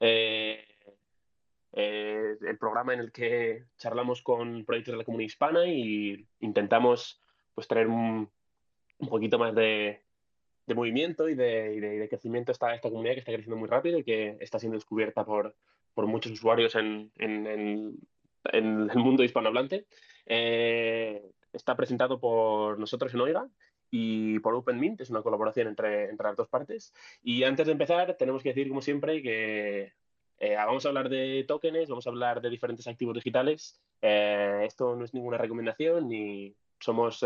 Eh, eh, el programa en el que charlamos con proyectos de la comunidad hispana y intentamos pues, traer un, poquito más de, movimiento y de, crecimiento a esta, esta comunidad que está creciendo muy rápido y que está siendo descubierta por, por muchos usuarios en, en, el mundo hispanohablante. Eh, está presentado por nosotros en Oiga y por OpenMint, es una colaboración entre, entre las dos partes. Y antes de empezar, tenemos que decir, como siempre, que eh, vamos a hablar de tokens, vamos a hablar de diferentes activos digitales. Eh, esto no es ninguna recomendación, ni somos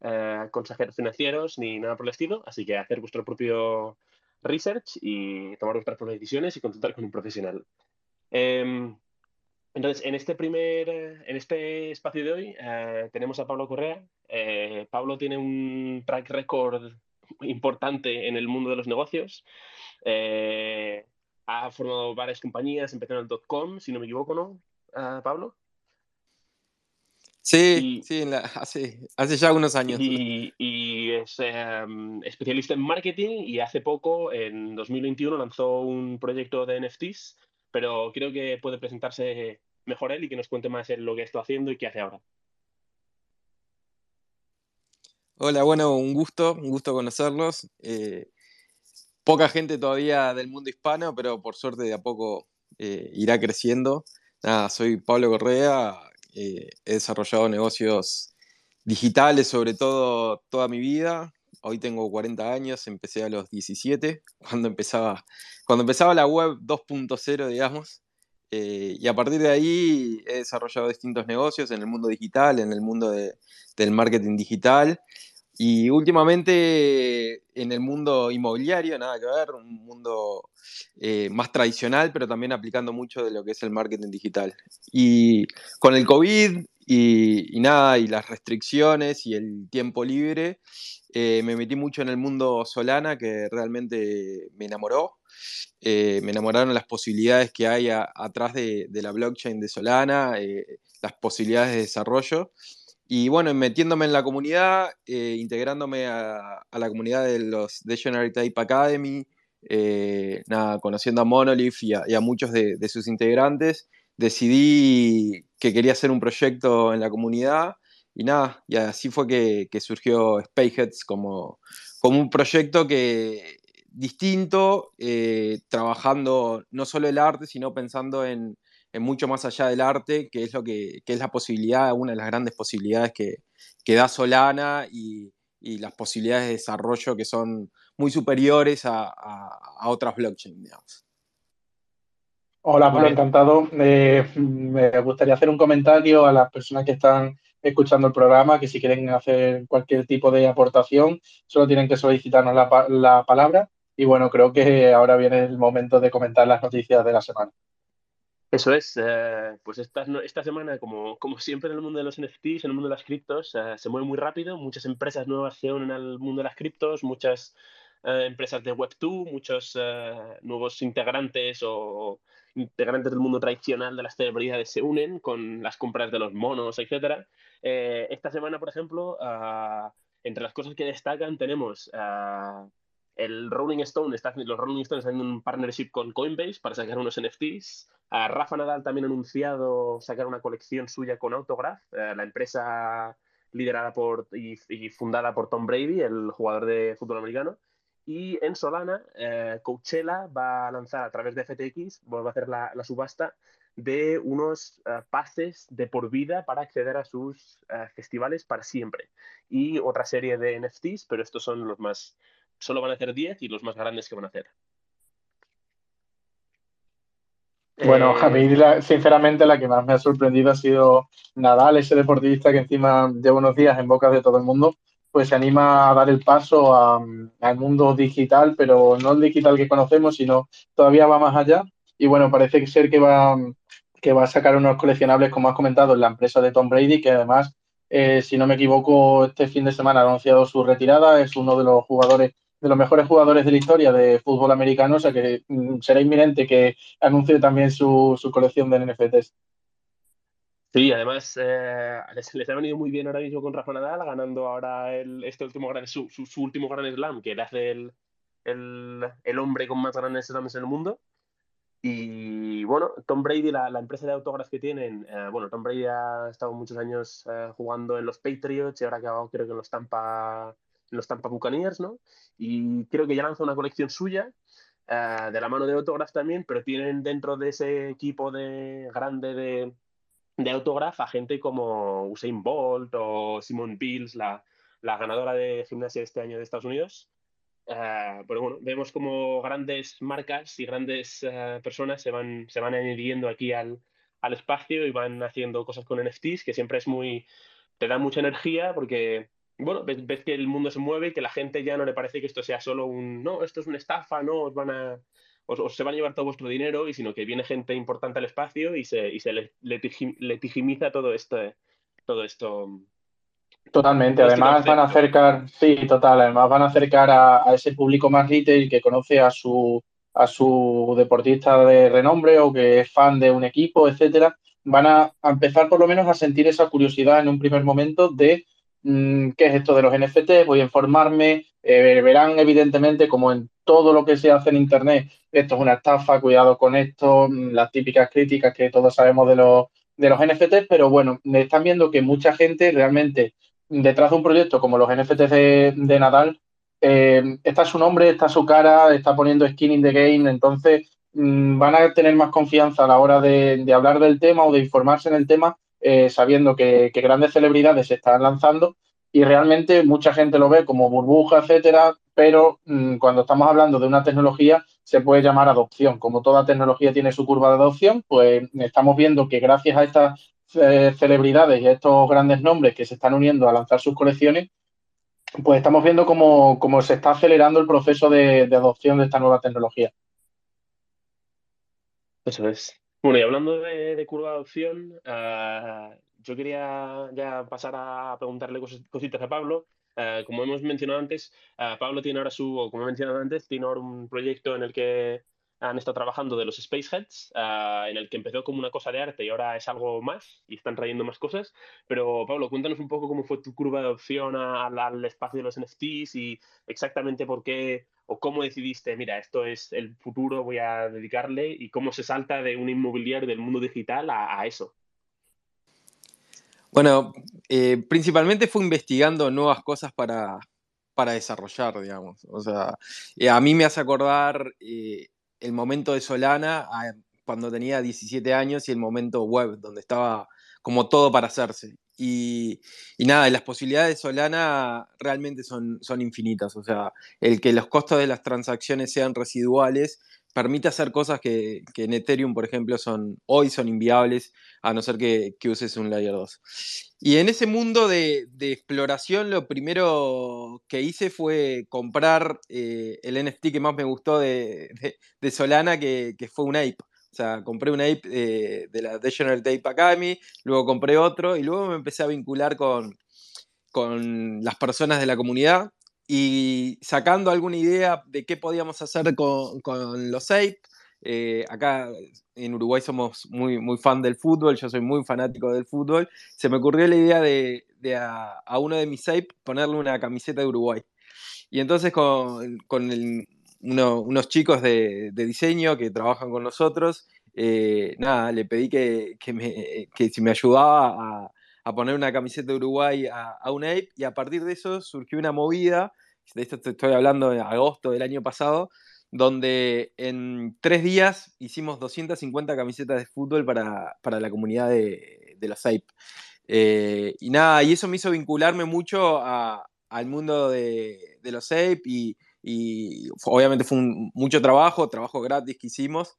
eh, consejeros financieros, ni nada por el estilo. Así que hacer vuestro propio research y tomar vuestras propias decisiones y consultar con un profesional. Em, entonces, en este primer, en este espacio de hoy tenemos a Pablo Correa, eh, Pablo tiene un track record importante en el mundo de los negocios. Eh, ha formado varias compañías, empezó en el .com, si no me equivoco, ¿no, ah, Pablo? Sí, sí, hace, hace, ya unos años. Y, es em, especialista en marketing y hace poco, en 2021, lanzó un proyecto de NFTs, pero creo que puede presentarse mejor él y que nos cuente más en lo que está haciendo y qué hace ahora. Hola, bueno, un gusto, un gusto conocerlos. Eh, poca gente todavía del mundo hispano, pero por suerte de a poco eh, irá creciendo. Nada, soy Pablo Correa, eh, he desarrollado negocios digitales sobre todo toda mi vida. Hoy tengo 40 años, empecé a los 17, cuando empezaba, cuando empezaba la web 2.0, digamos. Y a partir de ahí he desarrollado distintos negocios en el mundo digital, en el mundo del marketing digital y últimamente en el mundo inmobiliario, nada que ver, un mundo eh, más tradicional, pero también aplicando mucho de lo que es el marketing digital. Y con el COVID y, nada, y las restricciones y el tiempo libre, eh, me metí mucho en el mundo Solana, que realmente me enamoró. Eh, me enamoraron las posibilidades que hay atrás de, la blockchain de Solana, las posibilidades de desarrollo. Y bueno, metiéndome en la comunidad, eh, integrándome a, la comunidad de los Dictionary Type Academy, eh, nada, conociendo a Monolith y a, muchos de, sus integrantes, decidí que quería hacer un proyecto en la comunidad y nada, y así fue que, surgió Spaceheads como, como un proyecto que distinto, eh, trabajando no solo el arte, sino pensando en, mucho más allá del arte, que es lo que, es la posibilidad, una de las grandes posibilidades que, da Solana y, las posibilidades de desarrollo que son muy superiores a, otras blockchains, digamos. Hola, Pablo, encantado. Eh, me gustaría hacer un comentario a las personas que están escuchando el programa, que si quieren hacer cualquier tipo de aportación, solo tienen que solicitarnos la, la palabra. Y bueno, creo que ahora viene el momento de comentar las noticias de la semana. Eso es, eh, pues esta, esta semana, como, como siempre en el mundo de los NFTs, en el mundo de las criptos, eh, se mueve muy rápido, muchas empresas nuevas se unen al mundo de las criptos, muchas eh, empresas de Web2, muchos nuevos integrantes o integrantes del mundo tradicional de las celebridades se unen con las compras de los monos, etc. esta semana, por ejemplo, entre las cosas que destacan tenemos el Rolling Stone está, los Rolling Stones haciendo un partnership con Coinbase para sacar unos NFTs. Rafa Nadal también ha anunciado sacar una colección suya con Autograph, eh, la empresa liderada por y, fundada por Tom Brady, el jugador de fútbol americano. Y en Solana, eh, Coachella va a lanzar a través de FTX, va a hacer la, subasta de unos eh, pases de por vida para acceder a sus festivales para siempre. Y otra serie de NFTs, pero estos son los más, solo van a hacer 10 y los más grandes que van a hacer. Bueno, a mí sinceramente la que más me ha sorprendido ha sido Nadal, ese deportista que encima lleva unos días en boca de todo el mundo, pues se anima a dar el paso al mundo digital, pero no el digital que conocemos, sino todavía va más allá. Y bueno, parece ser que va, que va a sacar unos coleccionables, como has comentado, en la empresa de Tom Brady, que además, eh, si no me equivoco, este fin de semana ha anunciado su retirada, es uno de los jugadores de los mejores jugadores de la historia de fútbol americano, o sea que mm, será inminente que anuncie también su, colección de NFTs. Sí, además eh, les, ha venido muy bien ahora mismo con Rafa Nadal, ganando ahora el, este último gran, su, último gran slam, que le hace el, el, hombre con más grandes slams en el mundo. Y bueno, Tom Brady, la, empresa de autógrafos que tienen, eh, bueno, Tom Brady ha estado muchos años eh, jugando en los Patriots y ahora acabado creo que en los Tampa, los Tampa Buccaneers, ¿no? Y creo que ya lanza una colección suya eh, de la mano de autógrafos también, pero tienen dentro de ese equipo de grande de, de autógrafos a gente como Usain Bolt o Simone Biles, la, la ganadora de gimnasia de este año de Estados Unidos. Uh, pero bueno, vemos como grandes marcas y grandes uh, personas se van, se van añadiendo aquí al, al, espacio y van haciendo cosas con NFTs, que siempre es muy, te da mucha energía porque, bueno, ves, ves, que el mundo se mueve y que la gente ya no le parece que esto sea solo un, no, esto es una estafa, no, os van a, os, os se van a llevar todo vuestro dinero, y sino que viene gente importante al espacio y se, y se legitima todo esto, todo esto Totalmente, además van a acercar, sí, total, además van a acercar a, ese público más retail que conoce a su, a su deportista de renombre o que es fan de un equipo, etcétera, van a, empezar por lo menos a sentir esa curiosidad en un primer momento de mm, qué es esto de los NFT, voy a informarme, eh, verán evidentemente como en todo lo que se hace en Internet, esto es una estafa, cuidado con esto, mm, las típicas críticas que todos sabemos de los, de los NFTs, pero bueno, están viendo que mucha gente realmente detrás de un proyecto como los NFTs de, Nadal, eh, está su nombre, está su cara, está poniendo skin in the game, entonces mm, van a tener más confianza a la hora de, hablar del tema o de informarse en el tema, eh, sabiendo que, grandes celebridades se están lanzando y realmente mucha gente lo ve como burbuja, etcétera, pero mm, cuando estamos hablando de una tecnología se puede llamar adopción. Como toda tecnología tiene su curva de adopción, pues estamos viendo que gracias a estas eh, celebridades y estos grandes nombres que se están uniendo a lanzar sus colecciones, pues estamos viendo cómo, se está acelerando el proceso de, adopción de esta nueva tecnología. Eso es. Bueno, y hablando de, curva de adopción, ah, yo quería ya pasar a preguntarle cositas a Pablo. Ah, como hemos mencionado antes, ah, Pablo tiene ahora su, o como he mencionado antes, tiene ahora un proyecto en el que han estado trabajando de los Spaceheads, uh, en el que empezó como una cosa de arte y ahora es algo más y están trayendo más cosas. Pero Pablo, cuéntanos un poco cómo fue tu curva de adopción al, espacio de los NFTs y exactamente por qué o cómo decidiste, mira, esto es el futuro, voy a dedicarle y cómo se salta de un inmobiliario del mundo digital a, eso. Bueno, eh, principalmente fue investigando nuevas cosas para, para desarrollar, digamos. O sea, eh, a mí me hace acordar eh, el momento de Solana cuando tenía 17 años y el momento web, donde estaba como todo para hacerse. Y, nada, las posibilidades de Solana realmente son, son infinitas. O sea, el que los costos de las transacciones sean residuales permite hacer cosas que, en Ethereum, por ejemplo, son, hoy son inviables, a no ser que, uses un Layer 2. Y en ese mundo de, exploración, lo primero que hice fue comprar eh, el NFT que más me gustó de, Solana, que, fue un Ape. O sea, compré un Ape eh, de la Degenerate Ape Academy, luego compré otro y luego me empecé a vincular con, con las personas de la comunidad y sacando alguna idea de qué podíamos hacer con, los Ape. Eh, acá en Uruguay somos muy, muy fan del fútbol, yo soy muy fanático del fútbol. Se me ocurrió la idea de, a, uno de mis Ape ponerle una camiseta de Uruguay. Y entonces con, unos chicos de, diseño que trabajan con nosotros, eh, nada, le pedí que, que, si me ayudaba a, a poner una camiseta de Uruguay a, un Ape y a partir de eso surgió una movida, de esto te estoy hablando en agosto del año pasado, donde en tres días hicimos 250 camisetas de fútbol para, la comunidad de, los Ape. Eh, y nada, y eso me hizo vincularme mucho al mundo de, los Ape y, obviamente fue mucho trabajo, trabajo gratis que hicimos.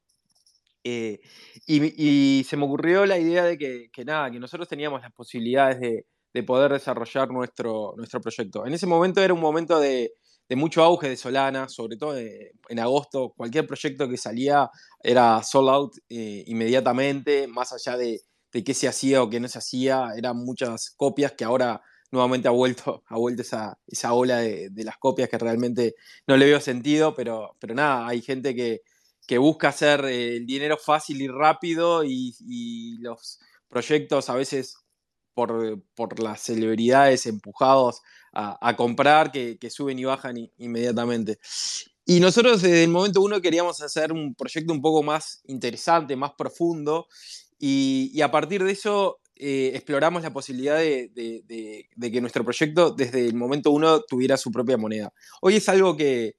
Eh, y, se me ocurrió la idea de que, nada, que nosotros teníamos las posibilidades de, poder desarrollar nuestro, nuestro proyecto. En ese momento era un momento de, mucho auge de Solana, sobre todo en agosto, cualquier proyecto que salía era sold out eh, inmediatamente, más allá de, qué se hacía o qué no se hacía, eran muchas copias que ahora nuevamente ha vuelto, ha vuelto esa, esa ola de, las copias que realmente no le veo sentido, pero, pero nada, hay gente que, que busca hacer eh, el dinero fácil y rápido y, los proyectos a veces por, las celebridades empujados a, comprar que, suben y bajan inmediatamente. Y nosotros desde el momento uno queríamos hacer un proyecto un poco más interesante, más profundo, y, a partir de eso eh, exploramos la posibilidad de, que nuestro proyecto desde el momento uno tuviera su propia moneda. Hoy es algo que,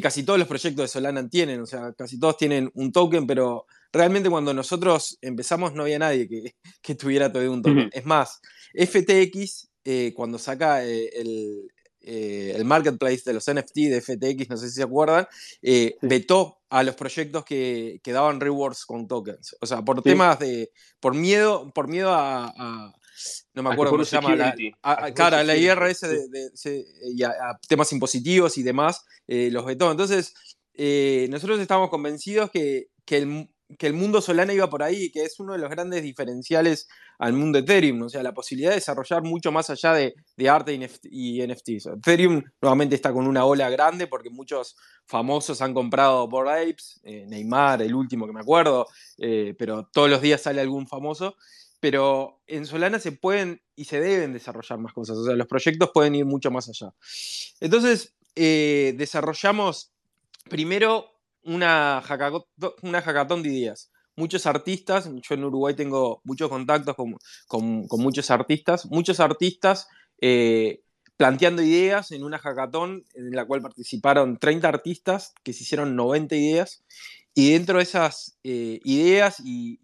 casi todos los proyectos de Solana tienen, o sea, casi todos tienen un token, pero realmente cuando nosotros empezamos no había nadie que, tuviera todavía un token. Es más, FTX, eh, cuando saca eh, el, eh, el marketplace de los NFT de FTX, no sé si se acuerdan, vetó a los proyectos que, que, daban rewards con tokens. O sea, por temas de. por miedo, por miedo a, no me acuerdo cómo se llama, la, a, la IRS de, y a, temas impositivos y demás, eh, los vetó. Entonces, nosotros estamos convencidos que, que el, que el mundo Solana iba por ahí, que es uno de los grandes diferenciales al mundo Ethereum, o sea, la posibilidad de desarrollar mucho más allá de, arte y NFTs. Ethereum nuevamente está con una ola grande porque muchos famosos han comprado por Apes, eh, Neymar, el último que me acuerdo, eh, pero todos los días sale algún famoso. Pero en Solana se pueden y se deben desarrollar más cosas, o sea, los proyectos pueden ir mucho más allá. Entonces, eh, desarrollamos primero una hackathon, de ideas. Muchos artistas, yo en Uruguay tengo muchos contactos con, muchos artistas, muchos artistas eh, planteando ideas en una hackathon en la cual participaron 30 artistas que se hicieron 90 ideas y dentro de esas eh, ideas y,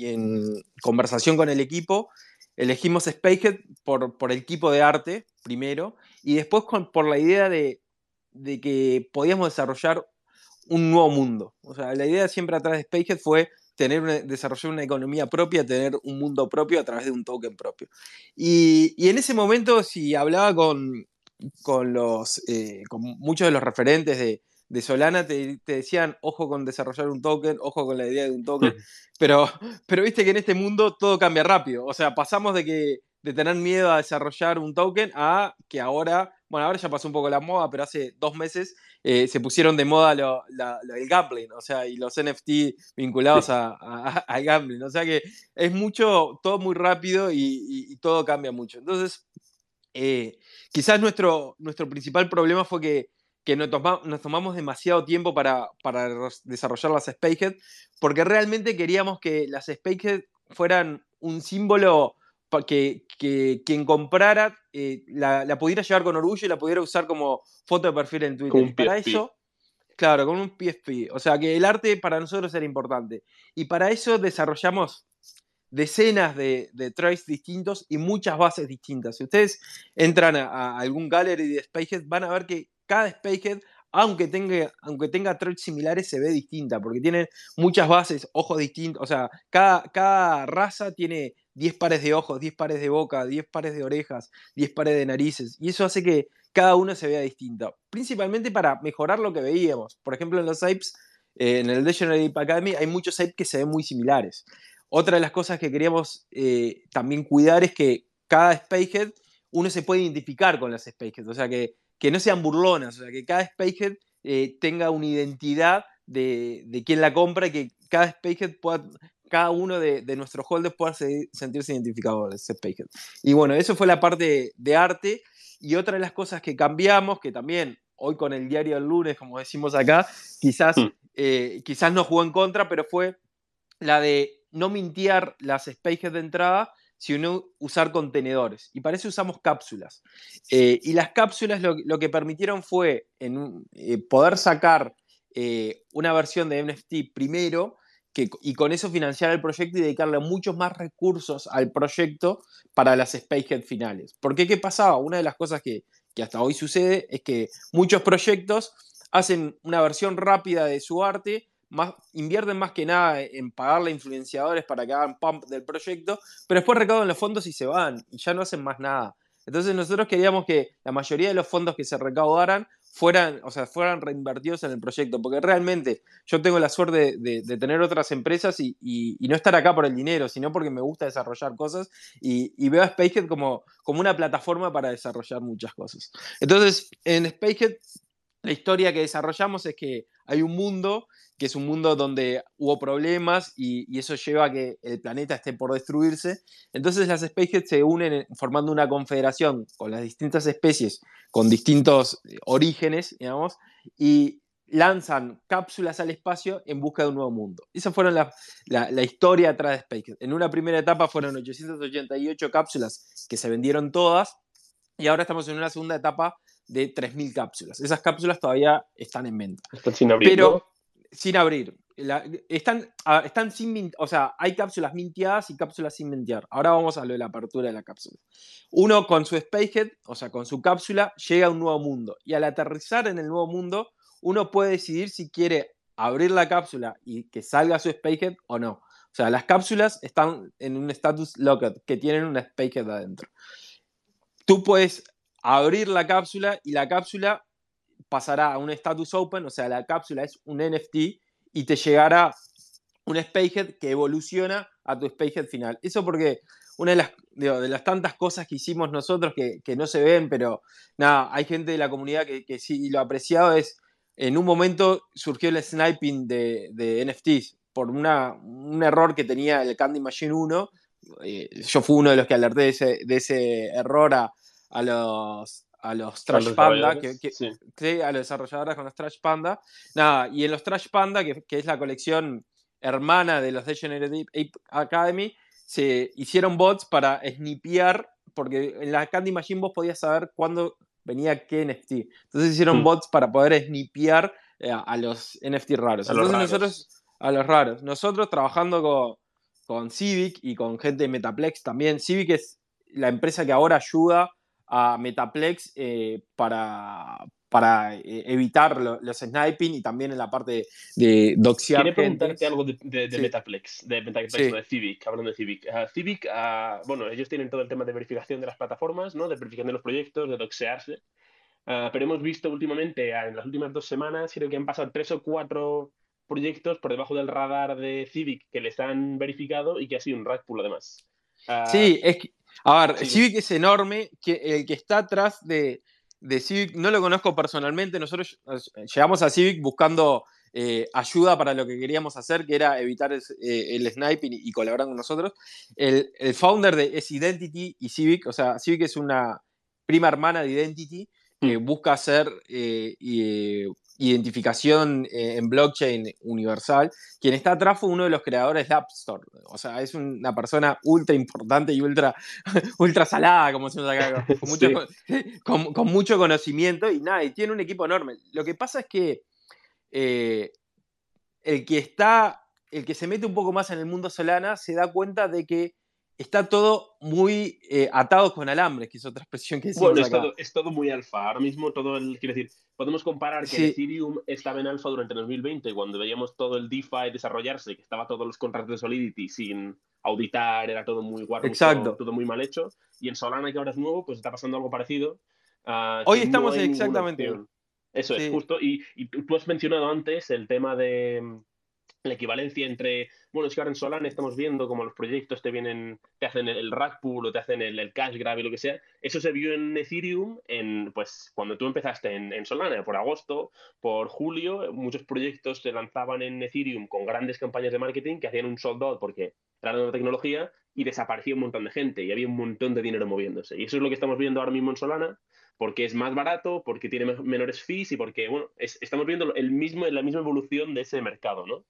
en, conversación con el equipo, elegimos Spacehead por, el equipo de arte primero y después por la idea de, que podíamos desarrollar un nuevo mundo. O sea, la idea siempre atrás de Spacehead fue tener desarrollar una economía propia, tener un mundo propio a través de un token propio. Y, en ese momento, si hablaba con, con, los, eh, con muchos de los referentes de, Solana, te, decían, ojo con desarrollar un token, ojo con la idea de un token, pero, pero viste que en este mundo todo cambia rápido. O sea, pasamos de que de tener miedo a desarrollar un token a que ahora, bueno, ahora ya pasó un poco la moda, pero hace dos meses eh, se pusieron de moda lo, el gambling, o sea, y los NFT vinculados al gambling. O sea que es mucho, todo muy rápido y, todo cambia mucho. Entonces, eh, quizás nuestro, nuestro principal problema fue que, que nos, nos, tomamos demasiado tiempo para, para desarrollar las Spacehead, porque realmente queríamos que las Spacehead fueran un símbolo que, que quien comprara eh, la, pudiera llevar con orgullo y la pudiera usar como foto de perfil en Twitter. para eso, claro, con un PSP. O sea que el arte para nosotros era importante. Y para eso desarrollamos decenas de, de traits distintos y muchas bases distintas. Si ustedes entran a, algún gallery de Spacehead, van a ver que cada Spacehead aunque tenga, aunque tenga traits similares, se ve distinta, porque tiene muchas bases, ojos distintos, o sea, cada, cada raza tiene 10 pares de ojos, 10 pares de boca, 10 pares de orejas, 10 pares de narices, y eso hace que cada uno se vea distinto, principalmente para mejorar lo que veíamos. Por ejemplo, en los apes, eh, en el Legendary Academy, hay muchos apes que se ven muy similares. Otra de las cosas que queríamos eh, también cuidar es que cada Spacehead uno se puede identificar con las Spacehead, o sea, que que no sean burlonas, o sea, que cada Spacehead eh, tenga una identidad de, de quién la compra y que cada Spacehead pueda, cada uno de, de nuestros holders pueda sentirse identificado con ese Spacehead. Y bueno, eso fue la parte de arte. Y otra de las cosas que cambiamos, que también hoy con el diario del lunes, como decimos acá, quizás, mm. eh, quizás no jugó en contra, pero fue la de no mintiar las Spacehead de entrada sino usar contenedores. Y para eso usamos cápsulas. Eh, y las cápsulas lo, que permitieron fue en, eh, poder sacar eh, una versión de NFT primero que, y con eso financiar el proyecto y dedicarle muchos más recursos al proyecto para las Spacehead finales. Porque ¿qué pasaba? Una de las cosas que, que hasta hoy sucede es que muchos proyectos hacen una versión rápida de su arte invierten más que nada en pagarle a influenciadores para que hagan pump del proyecto, pero después recaudan los fondos y se van y ya no hacen más nada. Entonces nosotros queríamos que la mayoría de los fondos que se recaudaran fueran, o sea, fueran reinvertidos en el proyecto, porque realmente yo tengo la suerte de, tener otras empresas y, no estar acá por el dinero, sino porque me gusta desarrollar cosas y, veo a Spacehead como, como una plataforma para desarrollar muchas cosas. Entonces, en Spacehead, la historia que desarrollamos es que hay un mundo que es un mundo donde hubo problemas y, eso lleva a que el planeta esté por destruirse. Entonces las especies se unen formando una confederación con las distintas especies, con distintos eh, orígenes, digamos, y lanzan cápsulas al espacio en busca de un nuevo mundo. Esa fueron la, la, historia atrás de SpaceX. En una primera etapa fueron 888 cápsulas que se vendieron todas y ahora estamos en una segunda etapa de 3.000 cápsulas. Esas cápsulas todavía están en venta. Están sin abrir. Pero sin abrir. están, están sin, o sea, hay cápsulas minteadas y cápsulas sin mintear. Ahora vamos a lo de la apertura de la cápsula. Uno con su Spacehead, o sea, con su cápsula, llega a un nuevo mundo. Y al aterrizar en el nuevo mundo, uno puede decidir si quiere abrir la cápsula y que salga su Spacehead o no. O sea, las cápsulas están en un status locked, que tienen una Spacehead adentro. Tú puedes abrir la cápsula y la cápsula pasará a un status open, o sea, la cápsula es un NFT y te llegará un Spacehead que evoluciona a tu Spacehead final. Eso porque una de las, tantas cosas que hicimos nosotros que, no se ven, pero nada, hay gente de la comunidad que, sí lo ha apreciado, es en un momento surgió el sniping de, NFTs por una, un error que tenía el Candy Machine 1. Eh, yo fui uno de los que alerté de ese error a, a los, a los Trash Panda, que, a los desarrolladores con los Trash Panda. Nada, y en los Trash Panda, que, que es la colección hermana de los Degenerate Ape Academy, se hicieron bots para snipear, porque en la Candy Machine vos podías saber cuándo venía qué NFT. Entonces hicieron hmm. bots para poder snipear eh, a, los NFT raros. Entonces nosotros, a los raros, nosotros trabajando con, con Civic y con gente de Metaplex también. Civic es la empresa que ahora ayuda a Metaplex eh, para, para eh, evitar los sniping y también en la parte de doxear Quiero preguntarte algo de, Metaplex, de Metaplex, de Civic, hablando de Civic. Ah, Civic, ah, bueno, ellos tienen todo el tema de verificación de las plataformas, ¿no? de verificación de los proyectos, de doxearse. Ah, pero hemos visto últimamente, en las últimas dos semanas, creo que han pasado tres o cuatro proyectos por debajo del radar de Civic que les han verificado y que ha sido un rug pull además. sí, es que, a ver, Civic es enorme, que, el que está atrás de, de Civic no lo conozco personalmente, nosotros llegamos a Civic buscando eh, ayuda para lo que queríamos hacer, que era evitar el, eh, sniping y, colaborar con nosotros. El, el, founder de es Identity y Civic, o sea, Civic es una prima hermana de Identity que mm. busca hacer eh, identificación eh, en blockchain universal. Quien está atrás fue uno de los creadores de App Store. O sea, es una persona ultra importante y ultra, ultra salada, como se llama acá, con mucho, con, mucho, conocimiento y nada, y tiene un equipo enorme. Lo que pasa es que eh, el que está, el que se mete un poco más en el mundo Solana se da cuenta de que está todo muy eh, atado con alambres, que es otra expresión que decimos Bueno, es, Todo, es todo muy alfa. Ahora mismo todo el, quiero decir, podemos comparar que Ethereum estaba en alfa durante el 2020, cuando veíamos todo el DeFi desarrollarse, que estaba todos los contratos de Solidity sin auditar, era todo muy guardo, todo muy mal hecho. Y en Solana, que ahora es nuevo, pues está pasando algo parecido. Ah, Hoy estamos exactamente. Eso es, justo. Y, y tú has mencionado antes el tema de la equivalencia entre, bueno, es que ahora en Solana estamos viendo como los proyectos te vienen, te hacen el, rack pool o te hacen el, cash grab y lo que sea. Eso se vio en Ethereum en, pues, cuando tú empezaste en, Solana, por agosto, por julio, muchos proyectos se lanzaban en Ethereum con grandes campañas de marketing que hacían un sold out porque era nueva tecnología y desaparecía un montón de gente y había un montón de dinero moviéndose. Y eso es lo que estamos viendo ahora mismo en Solana, porque es más barato, porque tiene menores fees y porque, bueno, estamos viendo el mismo, la misma evolución de ese mercado, ¿no?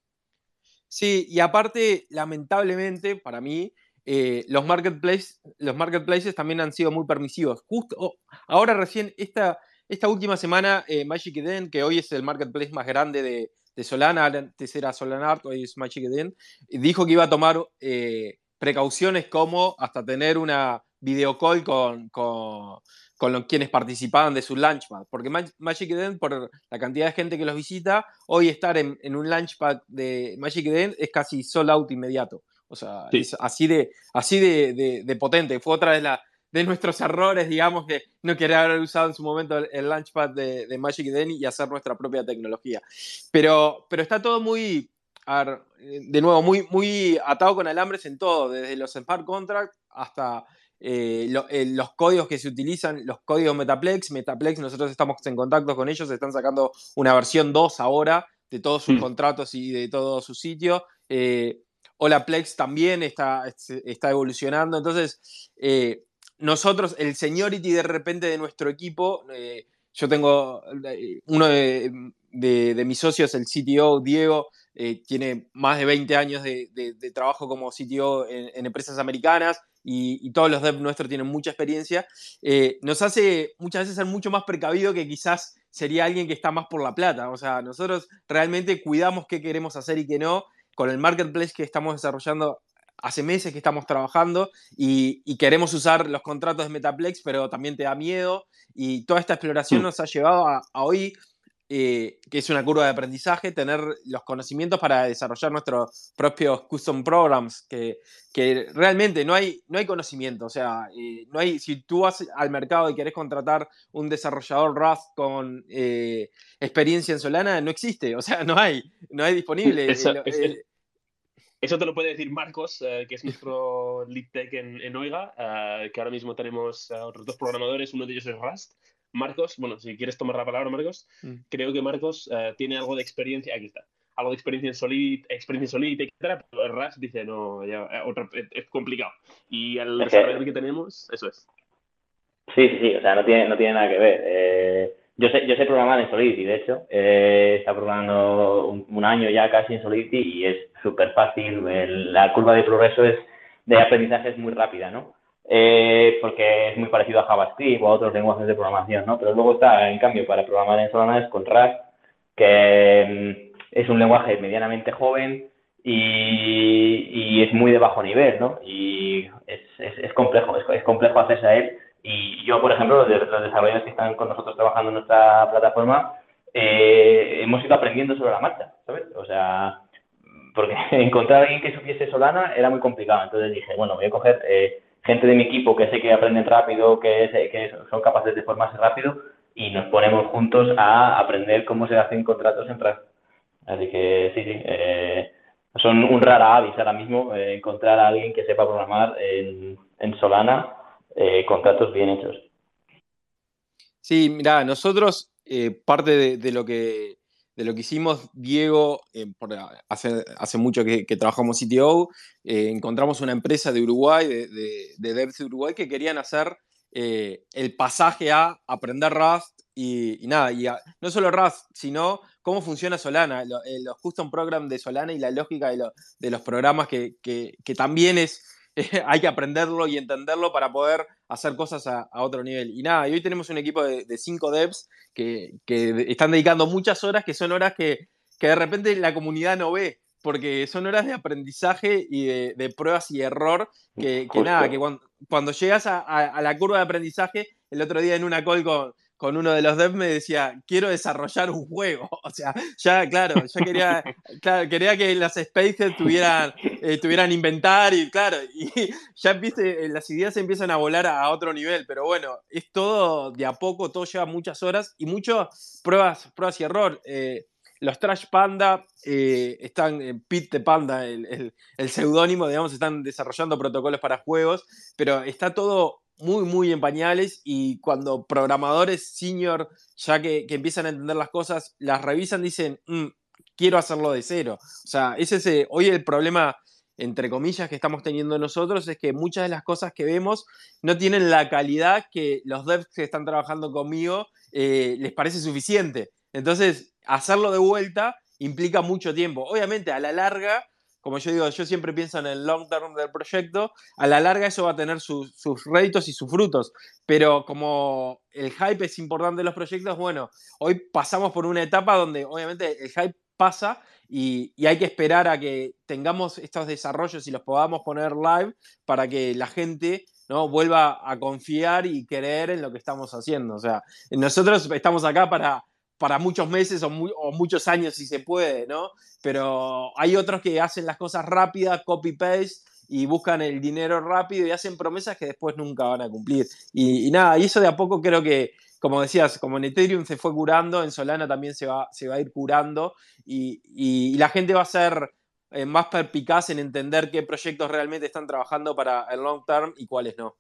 Sí, y aparte, lamentablemente, para mí, eh, los, marketplaces, los marketplaces también han sido muy permisivos. Justo oh, ahora recién, esta, esta última semana, eh, Magic Eden, que hoy es el marketplace más grande de, Solana, antes era Solanart, hoy es Magic Eden, dijo que iba a tomar eh, precauciones como hasta tener una videocall con, con, con quienes participaban de su Launchpad. Porque Magic Eden, por la cantidad de gente que los visita, hoy estar en, un Launchpad de Magic Eden es casi sold out inmediato. O sea, es así de, así de, potente. Fue otra de, la, de nuestros errores, digamos, que no quería haber usado en su momento el, Launchpad de, Magic Eden y hacer nuestra propia tecnología. Pero, pero está todo muy, de nuevo, muy, muy atado con alambres en todo, desde los smart contracts hasta eh, eh, los códigos que se utilizan, los códigos Metaplex. Metaplex, nosotros estamos en contacto con ellos, están sacando una versión 2 ahora de todos sus mm. contratos y de todo su sitio. Eh, Olaplex también está, está evolucionando. Entonces, eh, nosotros, el seniority de repente de nuestro equipo, yo tengo uno de de, de mis socios, el CTO, Diego, tiene más de 20 años de, trabajo como CTO en, empresas americanas y, todos los devs nuestros tienen mucha experiencia, eh, nos hace muchas veces ser mucho más precavido que quizás sería alguien que está más por la plata. O sea, nosotros realmente cuidamos qué queremos hacer y qué no. Con el marketplace que estamos desarrollando hace meses que estamos trabajando y, queremos usar los contratos de Metaplex, pero también te da miedo. Y toda esta exploración mm. nos ha llevado a hoy eh, que es una curva de aprendizaje, tener los conocimientos para desarrollar nuestros propios custom programs, que, que realmente no hay, no hay conocimiento, o sea, eh, no hay, si tú vas al mercado y querés contratar un desarrollador Rust con eh, experiencia en Solana, no existe, o sea, no hay, no hay disponible. Eso, te lo puede decir Marcos, que es nuestro lead tech en, en Oiga, que ahora mismo tenemos otros dos programadores, uno de ellos es Rust, Marcos, bueno, si quieres tomar la palabra, Marcos, mm. creo que Marcos eh, tiene algo de experiencia, aquí está, algo de experiencia en Solid, experiencia en Solid, etcétera, pero RAS dice, no, ya, eh, es, complicado. Y el desarrollo que tenemos, eso es. Sí, sí, sí, o sea, no tiene, no tiene nada que ver. Eh, yo, sé, yo sé programar en Solidity, de hecho, eh, está programando un, año ya casi en Solidity y es súper fácil, la curva de progreso es, de aprendizaje es muy rápida, ¿no? Eh, porque es muy parecido a JavaScript o a otros lenguajes de programación, ¿no? Pero luego está, en cambio, para programar en Solana es con Rust, que mm, es un lenguaje medianamente joven y, es muy de bajo nivel, ¿no? Y es, es, complejo, es, complejo hacerse a él. Y yo, por ejemplo, los, los desarrolladores que están con nosotros trabajando en nuestra plataforma, eh, hemos ido aprendiendo sobre la marcha, ¿sabes? O sea, porque encontrar a alguien que supiese Solana era muy complicado. Entonces dije, bueno, voy a coger eh, gente de mi equipo que sé que aprenden rápido, que, que son capaces de formarse rápido y nos ponemos juntos a aprender cómo se hacen contratos en Rust. Así que sí, sí, eh, son un rara avis ahora mismo eh, encontrar a alguien que sepa programar en, Solana eh, contratos bien hechos. Sí, mira, nosotros parte de, lo que de lo que hicimos, Diego, eh, hace, hace, mucho que, trabajamos CTO, eh, encontramos una empresa de Uruguay, de, de, devs de Uruguay, que querían hacer eh, el pasaje a aprender Rust y, nada, y no solo Rust, sino cómo funciona Solana, los custom programs de Solana y la lógica de, los programas que, que también es hay que aprenderlo y entenderlo para poder hacer cosas a, otro nivel. Y nada, y hoy tenemos un equipo de, cinco devs que, están dedicando muchas horas, que son horas que, de repente la comunidad no ve, porque son horas de aprendizaje y de, pruebas y error, que, nada, que cuando, llegas a, a, la curva de aprendizaje, el otro día en una call con, con uno de los devs me decía, quiero desarrollar un juego. O sea, ya, claro, ya quería, quería que las spaces tuvieran, eh, tuvieran inventar y, claro, y ya viste, las ideas empiezan a volar a, otro nivel, pero bueno, es todo de a poco, todo lleva muchas horas y muchas pruebas, pruebas y error. Eh, los Trash Panda eh, están, en Pit de Panda, el, el seudónimo, digamos, están desarrollando protocolos para juegos, pero está todo muy, muy en pañales y cuando programadores senior, ya que, empiezan a entender las cosas, las revisan, dicen, mm, quiero hacerlo de cero. O sea, ese es hoy el problema, entre comillas, que estamos teniendo nosotros es que muchas de las cosas que vemos no tienen la calidad que los devs que están trabajando conmigo eh, les parece suficiente. Entonces, hacerlo de vuelta implica mucho tiempo. Obviamente, a la larga, como yo digo, yo siempre pienso en el long term del proyecto, a la larga eso va a tener sus réditos y sus frutos, pero como el hype es importante en los proyectos, bueno, hoy pasamos por una etapa donde obviamente el hype pasa y, hay que esperar a que tengamos estos desarrollos y los podamos poner live para que la gente ¿no? vuelva a confiar y creer en lo que estamos haciendo. O sea, nosotros estamos acá para para muchos meses o, muchos años si se puede, ¿no? Pero hay otros que hacen las cosas rápidas, copy-paste, y buscan el dinero rápido y hacen promesas que después nunca van a cumplir. Y, nada, y eso de a poco creo que, como decías, como en Ethereum se fue curando, en Solana también se va, se va a ir curando y, la gente va a ser eh, más perpicaz en entender qué proyectos realmente están trabajando para el long term y cuáles no.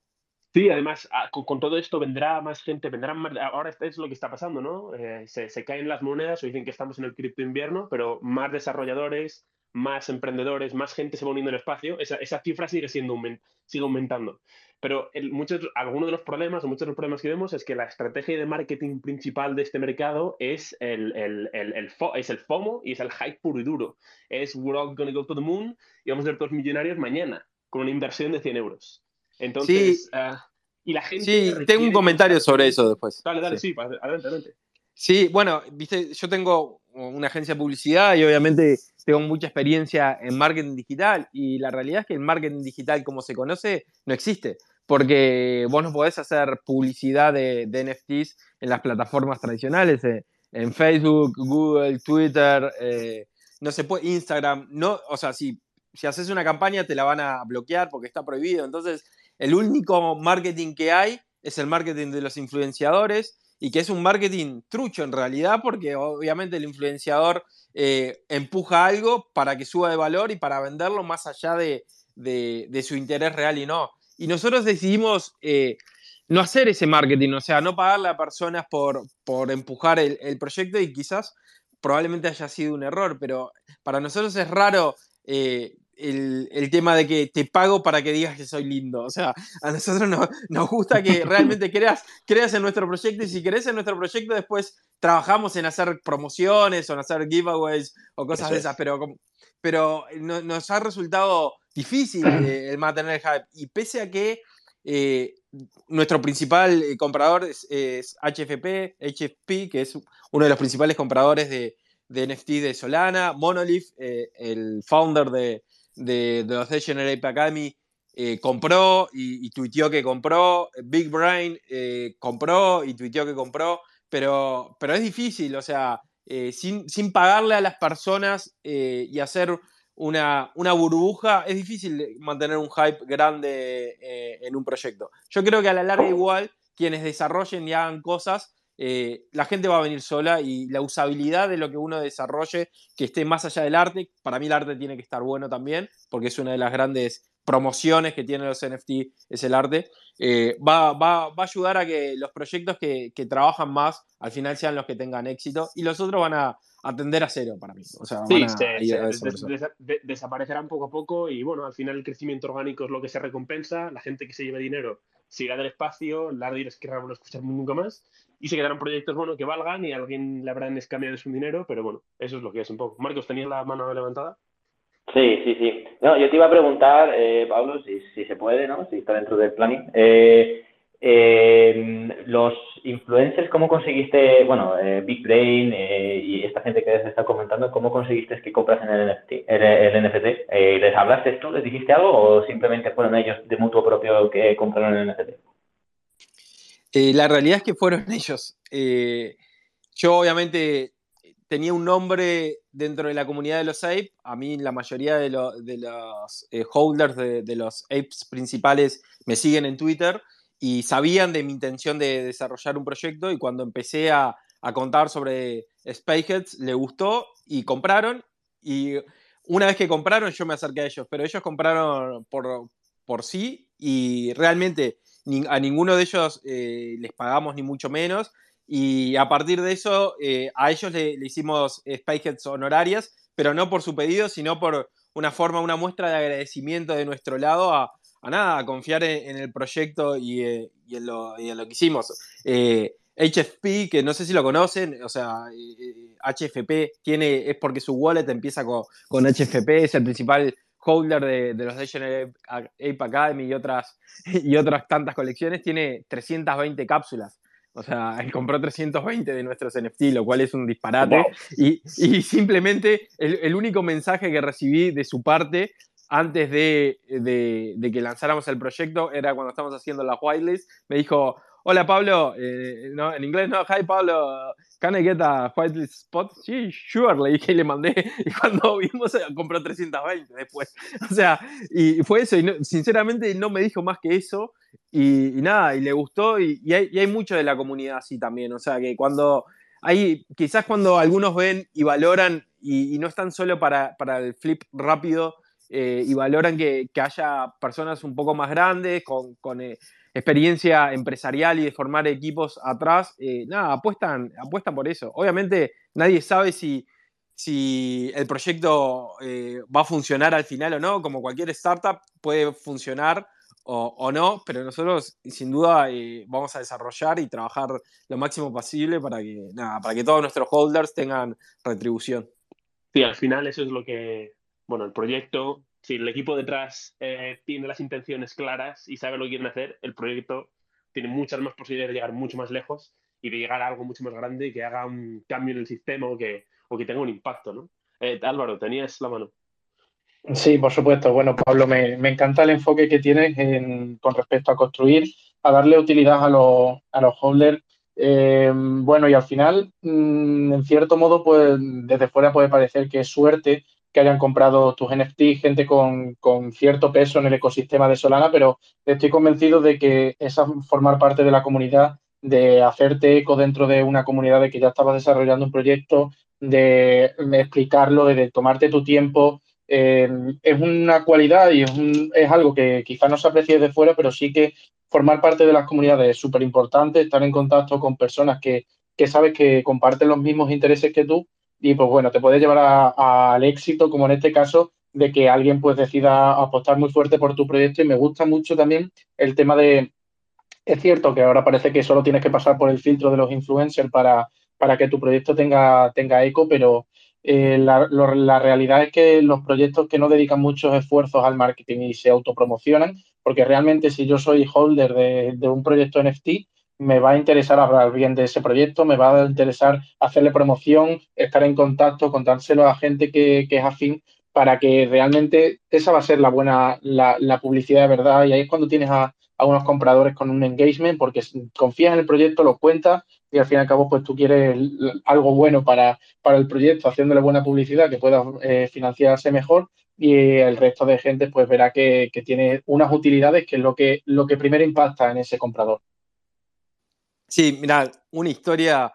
Sí, además, ah, con, todo esto vendrá más gente, vendrán más, ahora es lo que está pasando, ¿no? Eh, se, caen las monedas o dicen que estamos en el cripto invierno, pero más desarrolladores, más emprendedores, más gente se va uniendo al espacio, esa, esa cifra sigue, siendo sigue aumentando. Pero muchos, algunos de los problemas, o muchos de los problemas que vemos es que la estrategia de marketing principal de este mercado es el, es el FOMO y es el hype puro y duro. Es we're all gonna go to the moon y vamos a ser todos millonarios mañana con una inversión de 100 euros. Entonces, ah, y la gente... Sí, tengo un comentario sobre eso después. Dale, dale, sí, adelante, adelante. Sí, bueno, viste, yo tengo una agencia de publicidad y obviamente tengo mucha experiencia en marketing digital y la realidad es que el marketing digital como se conoce no existe porque vos no podés hacer publicidad de, NFTs en las plataformas tradicionales, eh, en Facebook, Google, Twitter, eh, no se puede, Instagram, no, o sea, si, si haces una campaña te la van a bloquear porque está prohibido, entonces el único marketing que hay es el marketing de los influenciadores y que es un marketing trucho en realidad, porque obviamente el influenciador eh, empuja algo para que suba de valor y para venderlo más allá de, su interés real y no. Y nosotros decidimos eh, no hacer ese marketing, o sea, no pagarle a personas por, por empujar el, proyecto y quizás probablemente haya sido un error, pero para nosotros es raro eh, el, tema de que te pago para que digas que soy lindo. O sea, a nosotros nos, gusta que realmente creas, creas en nuestro proyecto y si crees en nuestro proyecto después trabajamos en hacer promociones o en hacer giveaways o cosas de esas, pero, pero nos ha resultado difícil eh, el mantener el hype. Y pese a que eh, nuestro principal eh, comprador es, HFP, HFP, que es uno de los principales compradores de, de NFT de Solana, Monolith, el founder de, de, de los Ape Academy eh, compró y, tuiteó que compró, Big Brain eh, compró y tuiteó que compró, pero, pero es difícil, o sea, eh, sin, pagarle a las personas y hacer una, una, burbuja, es difícil mantener un hype grande en un proyecto. Yo creo que a la larga igual, quienes desarrollen y hagan cosas, eh, la gente va a venir sola y la usabilidad de lo que uno desarrolle, que esté más allá del arte, para mí el arte tiene que estar bueno también, porque es una de las grandes promociones que tienen los NFT, es el arte, eh, va, va, va, a ayudar a que los proyectos que, que, trabajan más al final sean los que tengan éxito y los otros van a atender a cero para mí. O sea, sí, desaparecerán poco a poco y bueno, al final el crecimiento orgánico es lo que se recompensa, la gente que se lleve dinero se irá del espacio, Larry es que no escuchar nunca más y se quedarán proyectos bueno, que valgan y a alguien le habrán escameado su dinero, pero bueno, eso es lo que es un poco. Marcos, ¿tenías la mano levantada? Sí, sí, sí. No, yo te iba a preguntar, eh, Pablo, si, si, se puede, ¿no? Si está dentro del planning. Eh, eh, los influencers, ¿cómo conseguiste, bueno, eh, Big Brain eh, y esta gente que les está comentando, cómo conseguiste que comprasen el NFT? El, NFT? ¿Les hablaste tú, les dijiste algo o simplemente fueron ellos de mutuo propio que compraron el NFT? la realidad es que fueron ellos. yo obviamente tenía un nombre dentro de la comunidad de los apes. A mí la mayoría de, los holders de, de los apes principales me siguen en Twitter y sabían de mi intención de desarrollar un proyecto y cuando empecé a, contar sobre Spaceheads le gustó y compraron y una vez que compraron yo me acerqué a ellos, pero ellos compraron por, por sí y realmente a ninguno de ellos eh, les pagamos ni mucho menos y a partir de eso eh, a ellos le, hicimos Spaceheads honorarias, pero no por su pedido, sino por una forma, una muestra de agradecimiento de nuestro lado a, a nada, a confiar en, el proyecto y, eh, en lo, que hicimos. HFP, eh, que no sé si lo conocen, o sea, HFP eh, tiene, es porque su wallet empieza con, con HFP, es el principal holder de, los Legend Ape Academy y otras, y otras tantas colecciones, tiene 320 cápsulas. O sea, él compró 320 de nuestros NFT, lo cual es un disparate. Y, simplemente el, el, único mensaje que recibí de su parte antes de, que lanzáramos el proyecto, era cuando estábamos haciendo la whitelist, me dijo, hola Pablo, eh, no, en inglés no, hi Pablo, can I get a whitelist spot? Sí, sure, le dije y le mandé, y cuando vimos compró 320 después. O sea, y fue eso, y sinceramente no me dijo más que eso, y, nada, y le gustó, y, hay, mucho de la comunidad así también, o sea, que cuando... Hay, quizás cuando algunos ven y valoran y, no están solo para el flip rápido, eh, y valoran que, haya personas un poco más grandes, con, eh, experiencia empresarial y de formar equipos atrás, eh, nada, apuestan, apuestan por eso. Obviamente nadie sabe si, si el proyecto eh, va a funcionar al final o no, como cualquier startup puede funcionar o, no, pero nosotros sin duda eh, vamos a desarrollar y trabajar lo máximo posible para que, nada, para que todos nuestros holders tengan retribución. Sí, al final eso es lo que, bueno, el proyecto, si el equipo detrás eh, tiene las intenciones claras y sabe lo que quieren hacer, el proyecto tiene muchas más posibilidades de llegar mucho más lejos y de llegar a algo mucho más grande y que haga un cambio en el sistema o que, o que tenga un impacto, ¿no? Eh, Álvaro, tenías la mano. Sí, por supuesto. Bueno, Pablo, me, encanta el enfoque que tienes con respecto a construir, a darle utilidad a los, a los holders. Eh, bueno, y al final, mm, en cierto modo, pues desde fuera puede parecer que es suerte que hayan comprado tus NFT, gente con, con, cierto peso en el ecosistema de Solana, pero estoy convencido de que esa formar parte de la comunidad, de hacerte eco dentro de una comunidad de que ya estabas desarrollando un proyecto, de explicarlo, de tomarte tu tiempo, eh, es una cualidad y es, algo que quizás no se aprecie de fuera, pero sí que formar parte de las comunidades es súper importante, estar en contacto con personas que, sabes que comparten los mismos intereses que tú y pues bueno, te puede llevar al éxito, como en este caso, de que alguien pues decida apostar muy fuerte por tu proyecto. Y me gusta mucho también el tema de, es cierto que ahora parece que solo tienes que pasar por el filtro de los influencers para, para que tu proyecto tenga, tenga eco, pero eh, la, realidad es que los proyectos que no dedican muchos esfuerzos al marketing y se autopromocionan, porque realmente si yo soy holder de, un proyecto NFT, me va a interesar hablar bien de ese proyecto, me va a interesar hacerle promoción, estar en contacto, contárselo a gente que, es afín para que realmente esa va a ser la buena, la, la publicidad de verdad. Y ahí es cuando tienes a, unos compradores con un engagement porque confías en el proyecto, lo cuentas y al fin y al cabo pues tú quieres algo bueno para, para el proyecto, haciéndole buena publicidad que pueda eh, financiarse mejor y el resto de gente pues verá que, tiene unas utilidades que es lo que, lo que primero impacta en ese comprador. Sí, mira, una historia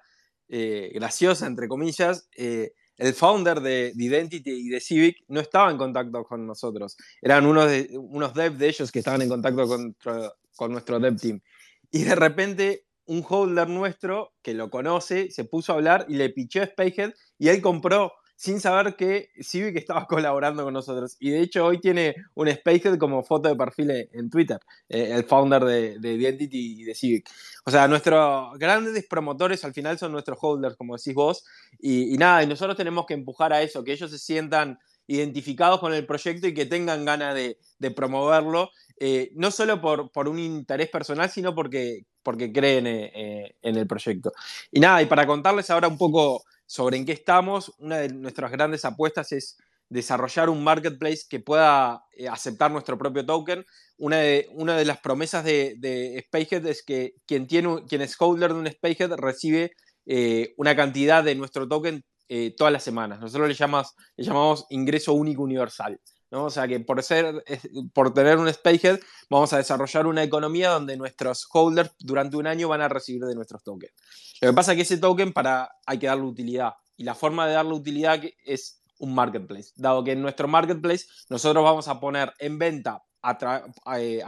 eh, graciosa, entre comillas. Eh, el founder de, Identity y de Civic no estaba en contacto con nosotros. Eran unos, de, de ellos que estaban en contacto con, con nuestro dev team. Y de repente un holder nuestro que lo conoce se puso a hablar y le pichó a Spacehead y él compró sin saber que Civic estaba colaborando con nosotros. Y de hecho hoy tiene un Spacehead como foto de perfil en Twitter, eh, el founder de, de, Identity y de Civic. O sea, nuestros grandes promotores al final son nuestros holders, como decís vos. Y, nada, y nosotros tenemos que empujar a eso, que ellos se sientan identificados con el proyecto y que tengan ganas de, promoverlo, eh, no solo por, un interés personal, sino porque, porque creen eh, en el proyecto. Y nada, y para contarles ahora un poco sobre en qué estamos. Una de nuestras grandes apuestas es desarrollar un marketplace que pueda eh, aceptar nuestro propio token. Una de, una de las promesas de, de Spacehead es que quien, tiene, quien es holder de un Spacehead recibe eh, una cantidad de nuestro token eh, todas las semanas. Nosotros le, llamamos, le llamamos ingreso único universal. O sea que por, ser, por tener un Spacehead vamos a desarrollar una economía donde nuestros holders durante un año van a recibir de nuestros tokens. Lo que pasa es que ese token para, hay que darle utilidad y la forma de darle utilidad es un marketplace. Dado que en nuestro marketplace nosotros vamos a poner en venta a, eh,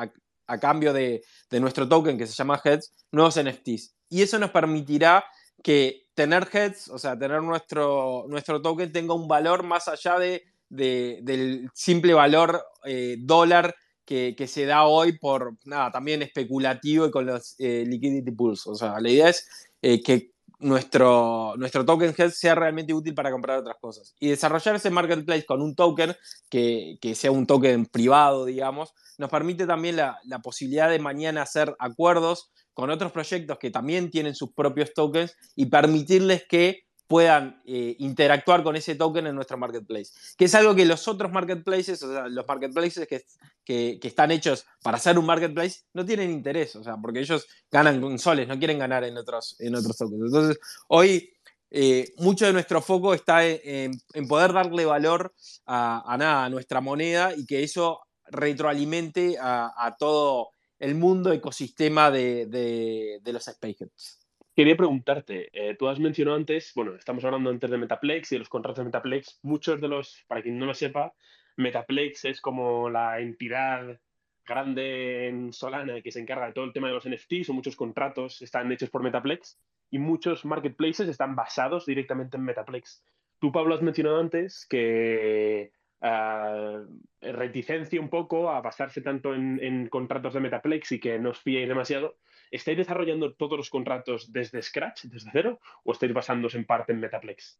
cambio de, nuestro token que se llama Heads nuevos NFTs. Y eso nos permitirá que tener Heads, o sea, tener nuestro, nuestro token tenga un valor más allá de del simple valor eh, dólar que, se da hoy por, nada, también especulativo y con los eh, liquidity pools. O sea, la idea es eh, que nuestro, nuestro token head sea realmente útil para comprar otras cosas. Y desarrollar ese marketplace con un token que, sea un token privado, digamos, nos permite también la, la, posibilidad de mañana hacer acuerdos con otros proyectos que también tienen sus propios tokens y permitirles que puedan eh, interactuar con ese token en nuestro marketplace. Que es algo que los otros marketplaces, los marketplaces que, que, están hechos para hacer un marketplace, no tienen interés, o sea, porque ellos ganan con soles, no quieren ganar en otros, en otros tokens. Entonces, hoy eh, mucho de nuestro foco está en, poder darle valor a nuestra moneda y que eso retroalimente a, todo el mundo ecosistema de, de, de los spaceheads. Quería preguntarte, eh, tú has mencionado antes, bueno, estamos hablando antes de Metaplex y de los contratos de Metaplex. Muchos de los, para quien no lo sepa, Metaplex es como la entidad grande en Solana que se encarga de todo el tema de los NFTs o muchos contratos están hechos por Metaplex y muchos marketplaces están basados directamente en Metaplex. tú, Pablo, has mencionado antes que uh, reticencia un poco a basarse tanto en, contratos de Metaplex y que no os fiéis demasiado. ¿Estáis desarrollando todos los contratos desde Scratch, desde cero, o estáis basándose en parte en Metaplex?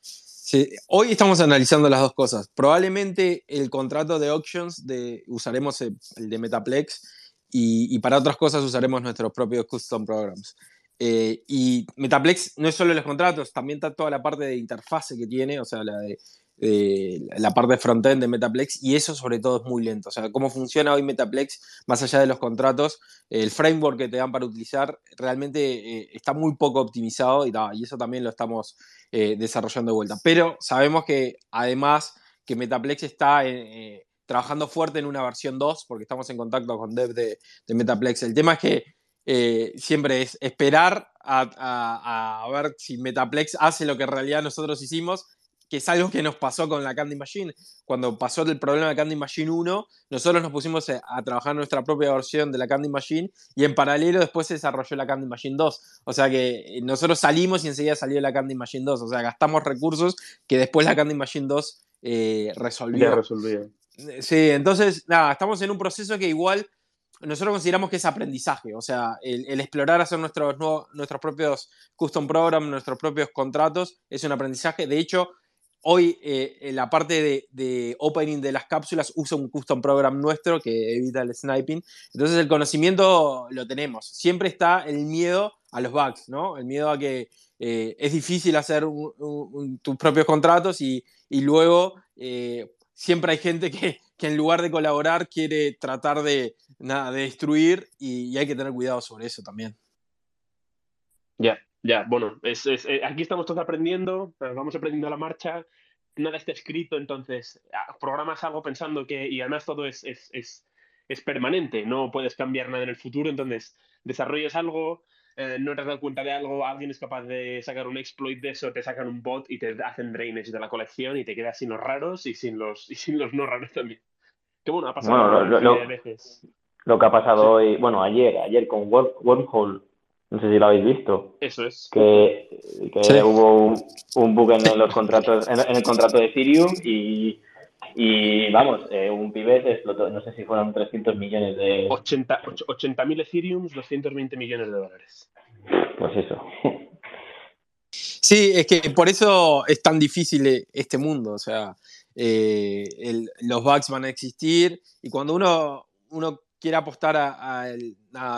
Sí, hoy estamos analizando las dos cosas. Probablemente el contrato de auctions de, usaremos el, de Metaplex y, para otras cosas usaremos nuestros propios custom programs. Eh, y Metaplex no es solo los contratos, también está toda la parte de interfase que tiene, o sea, la, de, la parte frontend de Metaplex, y eso sobre todo es muy lento. O sea, cómo funciona hoy Metaplex, más allá de los contratos, el framework que te dan para utilizar realmente eh, está muy poco optimizado y, eso también lo estamos eh, desarrollando de vuelta. Pero sabemos que además que Metaplex está trabajando fuerte en una versión 2, porque estamos en contacto con dev de, Metaplex. El tema es que eh, siempre es esperar a, ver si Metaplex hace lo que en realidad nosotros hicimos, que es algo que nos pasó con la Candy Machine. Cuando pasó el problema de Candy Machine 1, nosotros nos pusimos a, trabajar nuestra propia versión de la Candy Machine y en paralelo después se desarrolló la Candy Machine 2. O sea que eh, nosotros salimos y enseguida salió la Candy Machine 2. O sea, gastamos recursos que después la Candy Machine 2 eh, resolvió. Sí, entonces, nada, estamos en un proceso que igual nosotros consideramos que es aprendizaje, o sea, el, explorar hacer nuestros, nuestros propios custom programs, nuestros propios contratos, es un aprendizaje. De hecho, hoy eh, la parte de, opening de las cápsulas usa un custom program nuestro que evita el sniping. Entonces el conocimiento lo tenemos. Siempre está el miedo a los bugs, ¿no? El miedo a que eh, es difícil hacer tus propios contratos y, luego eh, siempre hay gente que, en lugar de colaborar quiere tratar de, de destruir y, hay que tener cuidado sobre eso también. Ya, ya, bueno, es, eh, aquí estamos todos aprendiendo, vamos aprendiendo a la marcha, nada está escrito, entonces ah, programas algo pensando que, y además todo es, es, es permanente, no puedes cambiar nada en el futuro, entonces desarrollas algo, eh, no te has dado cuenta de algo, alguien es capaz de sacar un exploit de eso, te sacan un bot y te hacen drainage de la colección y te quedas sin los raros y sin los, y sin los no raros también. Que bueno, ha pasado lo, veces. Lo que ha pasado hoy, bueno, ayer, ayer con Wormhole, no sé si lo habéis visto. Eso es. Que, hubo un, bug en los contratos, en, en el contrato de Ethereum y y vamos, eh, un pibe explotó, no sé si fueron 300 millones de... 80.000 80, Ethereum, 220 millones de dólares. Pues eso. Sí, es que por eso es tan difícil eh, este mundo. O sea, eh, los bugs van a existir y cuando uno, uno quiere apostar a,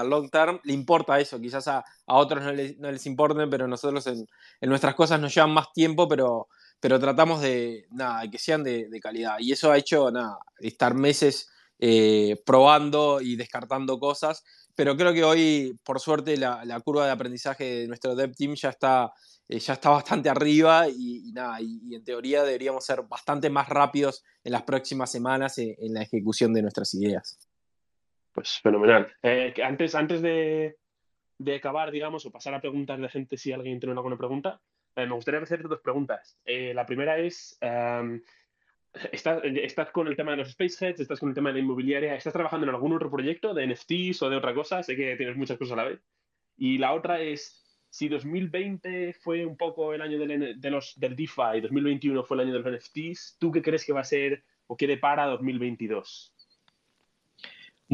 long term, le importa eso. Quizás a, otros no les, no les importen, pero nosotros en, en, nuestras cosas nos llevan más tiempo, pero pero tratamos de, nada, que sean de, calidad. Y eso ha hecho, nada, estar meses eh, probando y descartando cosas, pero creo que hoy, por suerte, la, curva de aprendizaje de nuestro dev team ya está, eh, ya está bastante arriba y, nada, y, en teoría deberíamos ser bastante más rápidos en las próximas semanas en, la ejecución de nuestras ideas. Pues fenomenal. Eh, antes antes de, de acabar, digamos, o pasar a preguntas de gente si alguien tiene alguna pregunta, eh, me gustaría hacerte dos preguntas. Eh, la primera es, ¿estás, con el tema de los Spaceheads? ¿Estás con el tema de la inmobiliaria? ¿Estás trabajando en algún otro proyecto de NFTs o de otra cosa? Sé que tienes muchas cosas a la vez. Y la otra es, si 2020 fue un poco el año del, de los, del DeFi, 2021 fue el año de los NFTs, ¿tú qué crees que va a ser o qué depara 2022?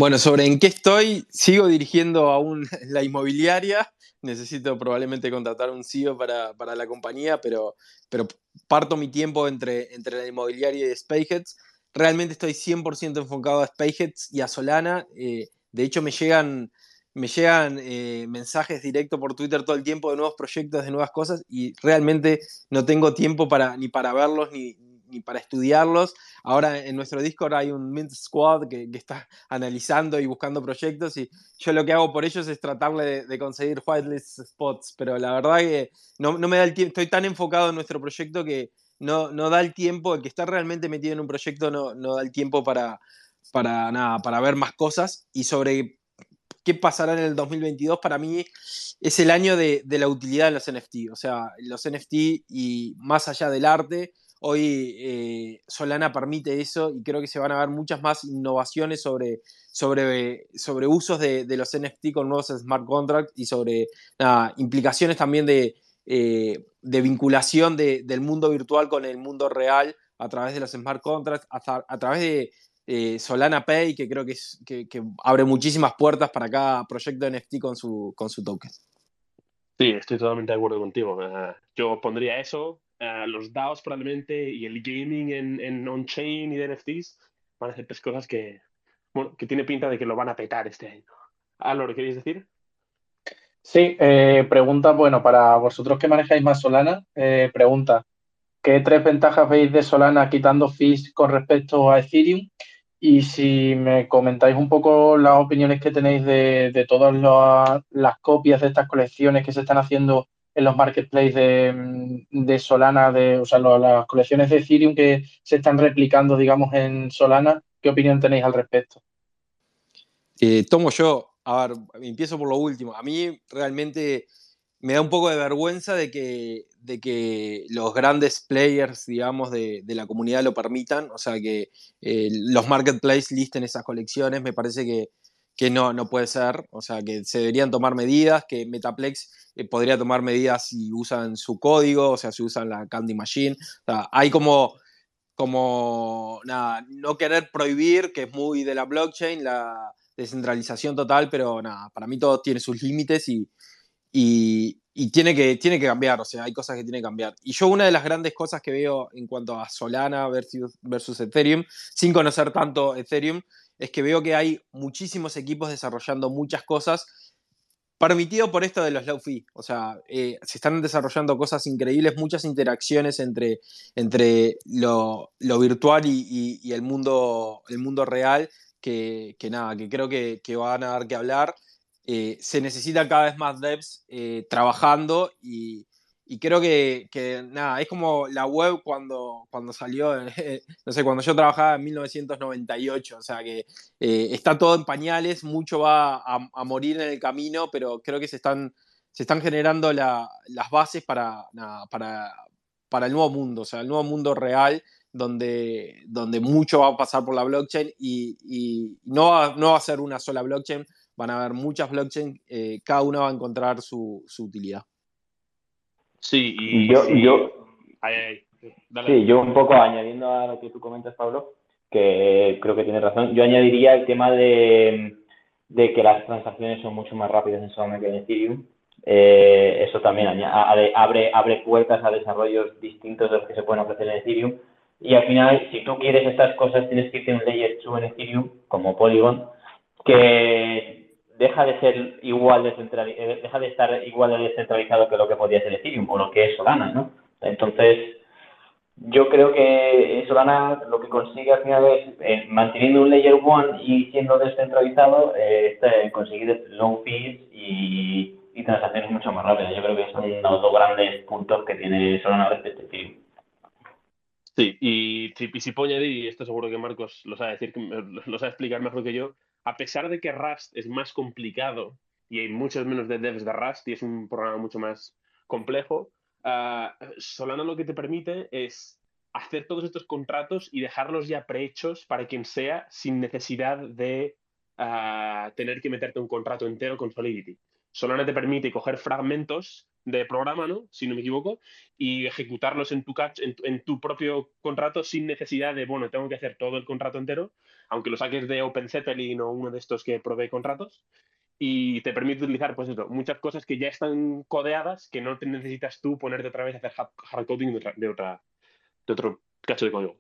Bueno, sobre en qué estoy, sigo dirigiendo aún la inmobiliaria necesito probablemente contratar un CEO para, la compañía, pero, pero parto mi tiempo entre, entre la inmobiliaria y Spaceheads. Realmente estoy 100% enfocado a Spaceheads y a Solana. Eh, de hecho, me llegan, me llegan eh, mensajes directos por Twitter todo el tiempo de nuevos proyectos, de nuevas cosas, y realmente no tengo tiempo para, ni para verlos ni, ni para estudiarlos. Ahora en nuestro Discord hay un Mint Squad que, está analizando y buscando proyectos y yo lo que hago por ellos es tratarle de, conseguir whitelist spots, pero la verdad que no, me da el tiempo, estoy tan enfocado en nuestro proyecto que no, no da el tiempo, el que está realmente metido en un proyecto no, no da el tiempo para, para, nada, para ver más cosas y sobre qué pasará en el 2022 para mí es el año de, de la utilidad de los NFT, o sea, los NFT y más allá del arte, Hoy eh, Solana permite eso y creo que se van a ver muchas más innovaciones sobre, sobre, sobre usos de, los NFT con nuevos smart contracts y sobre implicaciones también de de vinculación del mundo virtual con el mundo real a través de los smart contracts, a, través de Solana Pay, que creo que, abre muchísimas puertas para cada proyecto NFT con su, con su token. Sí, estoy totalmente de acuerdo contigo. yo pondría eso, los DAOs probablemente y el gaming en, en on-chain y de NFTs van a ser tres cosas que, bueno, que tiene pinta de que lo van a petar este año. ¿Algo ¿lo queréis decir? Sí, eh, pregunta, bueno, para vosotros que manejáis más Solana, eh, pregunta, ¿qué tres ventajas veis de Solana quitando fees con respecto a Ethereum? Y si me comentáis un poco las opiniones que tenéis de, todas las copias de estas colecciones que se están haciendo en los marketplaces de, Solana, de, o sea, las colecciones de Ethereum que se están replicando, digamos, en Solana, ¿qué opinión tenéis al respecto? Eh, tomo yo, a ver, empiezo por lo último. A mí realmente me da un poco de vergüenza de que, de que los grandes players, digamos, de, la comunidad lo permitan, o sea, que eh, los marketplaces listen esas colecciones, me parece que, que no, no puede ser, o sea, que se deberían tomar medidas, que Metaplex eh, podría tomar medidas si usan su código, o sea, si usan la Candy Machine, hay como como nada, no querer prohibir, que es muy de la blockchain, la, descentralización total, pero nada, para mí todo tiene sus límites y, y, tiene, que, tiene que cambiar, o sea, hay cosas que tienen que cambiar. Y yo una de las grandes cosas que veo en cuanto a Solana versus Ethereum, sin conocer tanto Ethereum, es que veo que hay muchísimos equipos desarrollando muchas cosas permitido por esto de los low. O sea, eh, se están desarrollando cosas increíbles, muchas interacciones entre, entre lo, virtual y, el, mundo, el mundo real que, nada, que creo que, van a dar que hablar. Eh, se necesita cada vez más devs eh, trabajando y, creo que, nada, es como la web cuando, cuando salió, no sé, cuando yo trabajaba en 1998, o sea que eh, está todo en pañales, mucho va a, morir en el camino, pero creo que se están, se están generando las bases para, para, para el nuevo mundo, o sea, el nuevo mundo real donde, donde mucho va a pasar por la blockchain y, no, va, no va a ser una sola blockchain, van a haber muchas blockchains, eh, cada una va a encontrar su, utilidad. Sí, y yo, yo, sí, yo un poco añadiendo a lo que tú comentas, Pablo, que creo que tienes razón, yo añadiría el tema de, que las transacciones son mucho más rápidas en Solana que en Ethereum. Eh, eso también abre, abre puertas a desarrollos distintos de los que se pueden ofrecer en Ethereum y al final, si tú quieres estas cosas, tienes que irte a un layer 2 en Ethereum, como Polygon, que deja de ser igual de eh, deja de estar igual de descentralizado que lo que podía ser Ethereum o lo que es Solana, ¿no? Entonces, yo creo que Solana lo que consigue al final es, eh, manteniendo un layer 1 y siendo descentralizado, eh, este, conseguir low fees y, y transacciones mucho más rápidas. Yo creo que son los dos grandes puntos que tiene Solana respecto a Ethereum. Sí, y, si puedo añadir, y esto seguro que Marcos lo sabe decir, lo sabe explicar mejor que yo, a pesar de que Rust es más complicado y hay muchos menos de devs de Rust y es un programa mucho más complejo, uh, Solana lo que te permite es hacer todos estos contratos y dejarlos ya prehechos para quien sea sin necesidad de ah, tener que meterte un contrato entero con Solidity. Solana te permite coger fragmentos de programa, ¿no? Si no me equivoco, y ejecutarlos en tu, catch, en, tu propio contrato sin necesidad de, bueno, tengo que hacer todo el contrato entero, aunque lo saques de OpenZeppelin o uno de estos que provee contratos, y te permite utilizar, pues eso, muchas cosas que ya están codeadas que no te necesitas tú ponerte otra vez a hacer hardcoding de, de, otra, de otro cacho de código.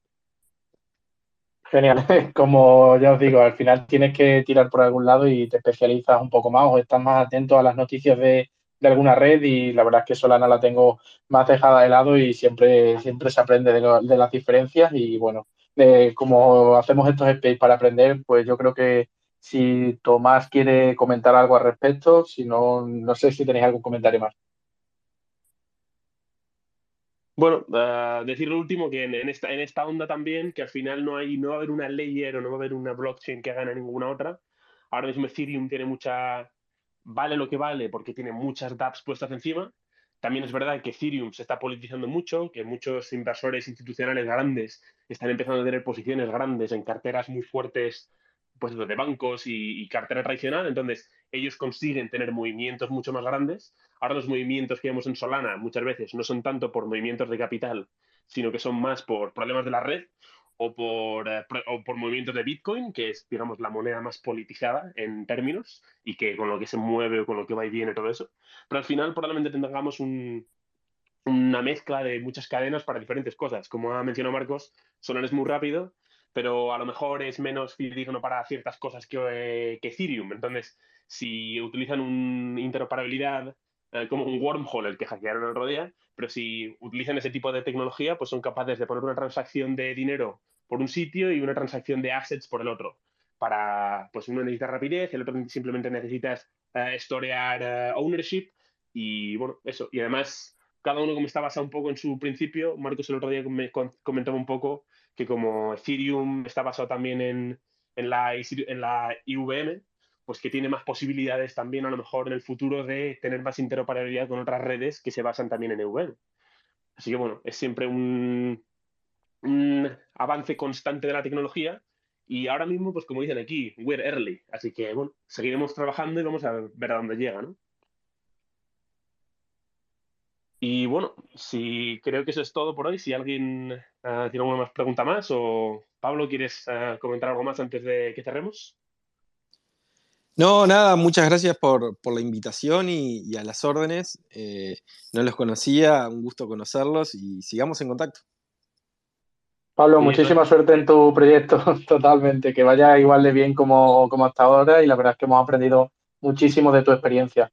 Genial. Como ya os digo, al final tienes que tirar por algún lado y te especializas un poco más o estás más atento a las noticias de, alguna red y la verdad es que Solana la tengo más dejada de lado y siempre, siempre se aprende de, las diferencias y bueno, como hacemos estos space para aprender, pues yo creo que si Tomás quiere comentar algo al respecto, si no, no sé si tenéis algún comentario más. Bueno, uh, decir lo último, que en, esta, en esta onda también, que al final no, hay, no va a haber una layer o no va a haber una blockchain que gane ninguna otra. Ahora mismo Ethereum tiene mucha, vale lo que vale porque tiene muchas dApps puestas encima. También es verdad que Ethereum se está politizando mucho, que muchos inversores institucionales grandes están empezando a tener posiciones grandes en carteras muy fuertes pues, de bancos y, y cartera tradicional. Entonces, ellos consiguen tener movimientos mucho más grandes. Ahora los movimientos que vemos en Solana muchas veces no son tanto por movimientos de capital, sino que son más por problemas de la red o por, eh, o por movimientos de Bitcoin, que es, digamos, la moneda más politizada en términos y que con lo que se mueve o con lo que va y viene todo eso. Pero al final probablemente tengamos un, una mezcla de muchas cadenas para diferentes cosas. Como ha mencionado Marcos, Solana es muy rápido, pero a lo mejor es menos fidedigno para ciertas cosas que, eh, que Ethereum. Entonces, si utilizan una interoperabilidad eh, como un wormhole, el que hackearon el otro día, pero si utilizan ese tipo de tecnología, pues son capaces de poner una transacción de dinero por un sitio y una transacción de assets por el otro. Para, pues uno necesita rapidez, el otro simplemente necesitas uh, storear ownership y bueno, eso. Y además, cada uno como está basado un poco en su principio, Marcos el otro día me comentaba un poco que como Ethereum está basado también en, en, la, en la IVM, pues que tiene más posibilidades también a lo mejor en el futuro de tener más interoperabilidad con otras redes que se basan también en EVM. Así que bueno, es siempre un, avance constante de la tecnología y ahora mismo, pues como dicen aquí, we're early. Así que bueno, seguiremos trabajando y vamos a ver a dónde llega, ¿no? Y bueno, si creo que eso es todo por hoy. Si alguien uh, tiene alguna más pregunta más o Pablo, ¿quieres uh, comentar algo más antes de que cerremos? No, nada, muchas gracias por, por la invitación y, y, a las órdenes. Eh, no los conocía, un gusto conocerlos y sigamos en contacto. Pablo, sí, muchísima suerte en tu proyecto, totalmente, que vaya igual de bien como, como hasta ahora y la verdad es que hemos aprendido muchísimo de tu experiencia.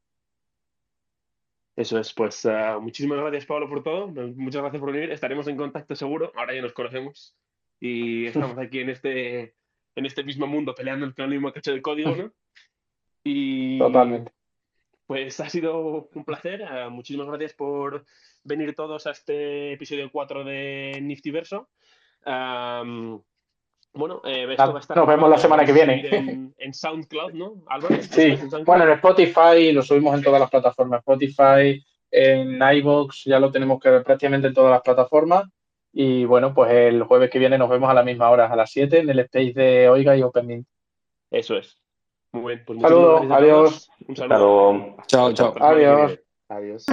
Eso es, pues uh, muchísimas gracias Pablo por todo, muchas gracias por venir, estaremos en contacto seguro, ahora ya nos conocemos y estamos aquí en este, en este mismo mundo peleando con el mismo cacho de código, ¿no? Y Totalmente. Pues ha sido un placer, uh, muchísimas gracias por venir todos a este episodio 4 de Niftyverso. Um, bueno, eh, esto va a estar nos vemos la semana que viene. En, en SoundCloud, ¿no, Álvaro? Sí, en bueno, en Spotify lo subimos en todas las plataformas. Spotify, en iVoox, ya lo tenemos que ver prácticamente en todas las plataformas. Y bueno, pues el jueves que viene nos vemos a la misma hora, a las 7, en el space de Oiga y OpenMint. Eso es. Muy bien. Pues saludos, adiós. Un saludo. Chao, chao. Adiós. Adiós.